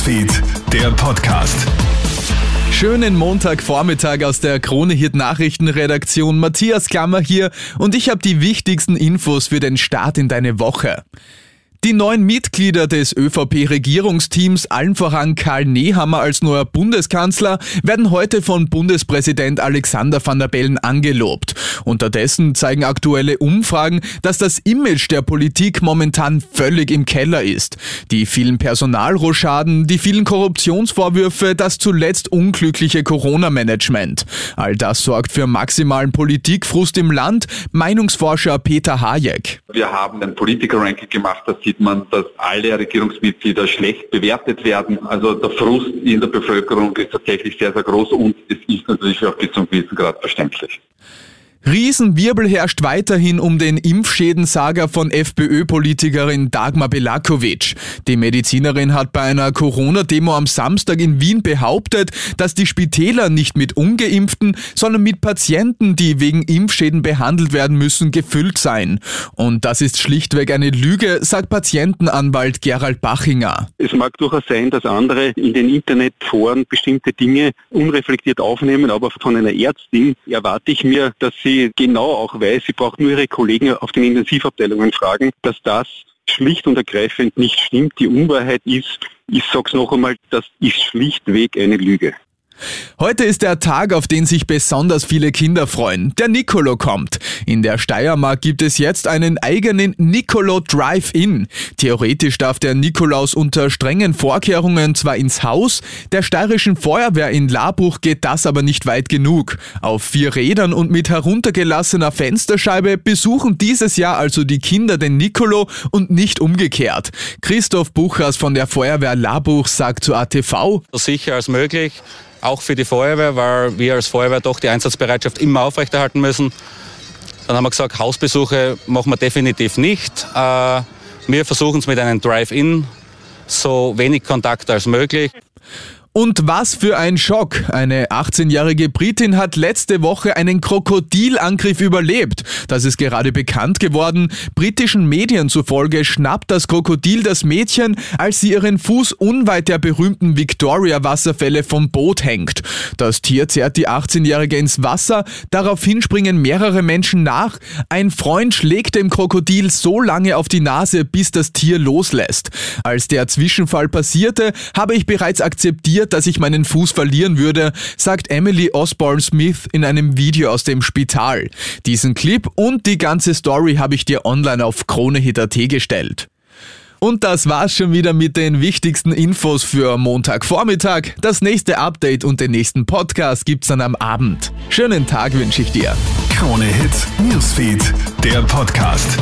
Newsfeed, der Podcast. Schönen Montagvormittag aus der Kronehit Nachrichtenredaktion. Matthias Klammer hier und ich habe die wichtigsten Infos für den Start in deine Woche. Die neuen Mitglieder des ÖVP-Regierungsteams, allen voran Karl Nehammer als neuer Bundeskanzler, werden heute von Bundespräsident Alexander van der Bellen angelobt. Unterdessen zeigen aktuelle Umfragen, dass das Image der Politik momentan völlig im Keller ist. Die vielen Personalroschaden, die vielen Korruptionsvorwürfe, das zuletzt unglückliche Corona-Management. All das sorgt für maximalen Politikfrust im Land, Meinungsforscher Peter Hayek. Wir haben ein Politiker-Ranking gemacht, das sieht man, dass alle Regierungsmitglieder schlecht bewertet werden. Also der Frust in der Bevölkerung ist tatsächlich sehr, sehr groß und es ist natürlich auch bis zum gewissen Grad verständlich. Riesenwirbel herrscht weiterhin um den Impfschädensager von FPÖ-Politikerin Dagmar Belakovic. Die Medizinerin hat bei einer Corona-Demo am Samstag in Wien behauptet, dass die Spitäler nicht mit ungeimpften, sondern mit Patienten, die wegen Impfschäden behandelt werden müssen, gefüllt seien. Und das ist schlichtweg eine Lüge, sagt Patientenanwalt Gerald Bachinger. Es mag durchaus sein, dass andere in den Internetforen bestimmte Dinge unreflektiert aufnehmen, aber von einer Ärztin erwarte ich mir, dass sie sie genau auch weiß, sie braucht nur ihre Kollegen auf den Intensivabteilungen fragen, dass das schlicht und ergreifend nicht stimmt. Die Unwahrheit ist, ich sage es noch einmal, das ist schlichtweg eine Lüge. Heute ist der Tag, auf den sich besonders viele Kinder freuen. Der Nicolo kommt. In der Steiermark gibt es jetzt einen eigenen Nicolo Drive-In. Theoretisch darf der Nikolaus unter strengen Vorkehrungen zwar ins Haus, der steirischen Feuerwehr in Labuch geht das aber nicht weit genug. Auf vier Rädern und mit heruntergelassener Fensterscheibe besuchen dieses Jahr also die Kinder den Nicolo und nicht umgekehrt. Christoph Buchers von der Feuerwehr Labuch sagt zu ATV. So sicher als möglich auch für die Feuerwehr, weil wir als Feuerwehr doch die Einsatzbereitschaft immer aufrechterhalten müssen. Dann haben wir gesagt, Hausbesuche machen wir definitiv nicht. Äh, wir versuchen es mit einem Drive-In, so wenig Kontakt als möglich. Und was für ein Schock. Eine 18-jährige Britin hat letzte Woche einen Krokodilangriff überlebt. Das ist gerade bekannt geworden. Britischen Medien zufolge schnappt das Krokodil das Mädchen, als sie ihren Fuß unweit der berühmten Victoria-Wasserfälle vom Boot hängt. Das Tier zerrt die 18-jährige ins Wasser. Daraufhin springen mehrere Menschen nach. Ein Freund schlägt dem Krokodil so lange auf die Nase, bis das Tier loslässt. Als der Zwischenfall passierte, habe ich bereits akzeptiert, riskiert, dass ich meinen Fuß verlieren würde, sagt Emily Osborne Smith in einem Video aus dem Spital. Diesen Clip und die ganze Story habe ich dir online auf KroneHit.at gestellt. Und das war's schon wieder mit den wichtigsten Infos für Montagvormittag. Das nächste Update und den nächsten Podcast gibt's dann am Abend. Schönen Tag wünsche ich dir. Krone Hits, Newsfeed, der Podcast.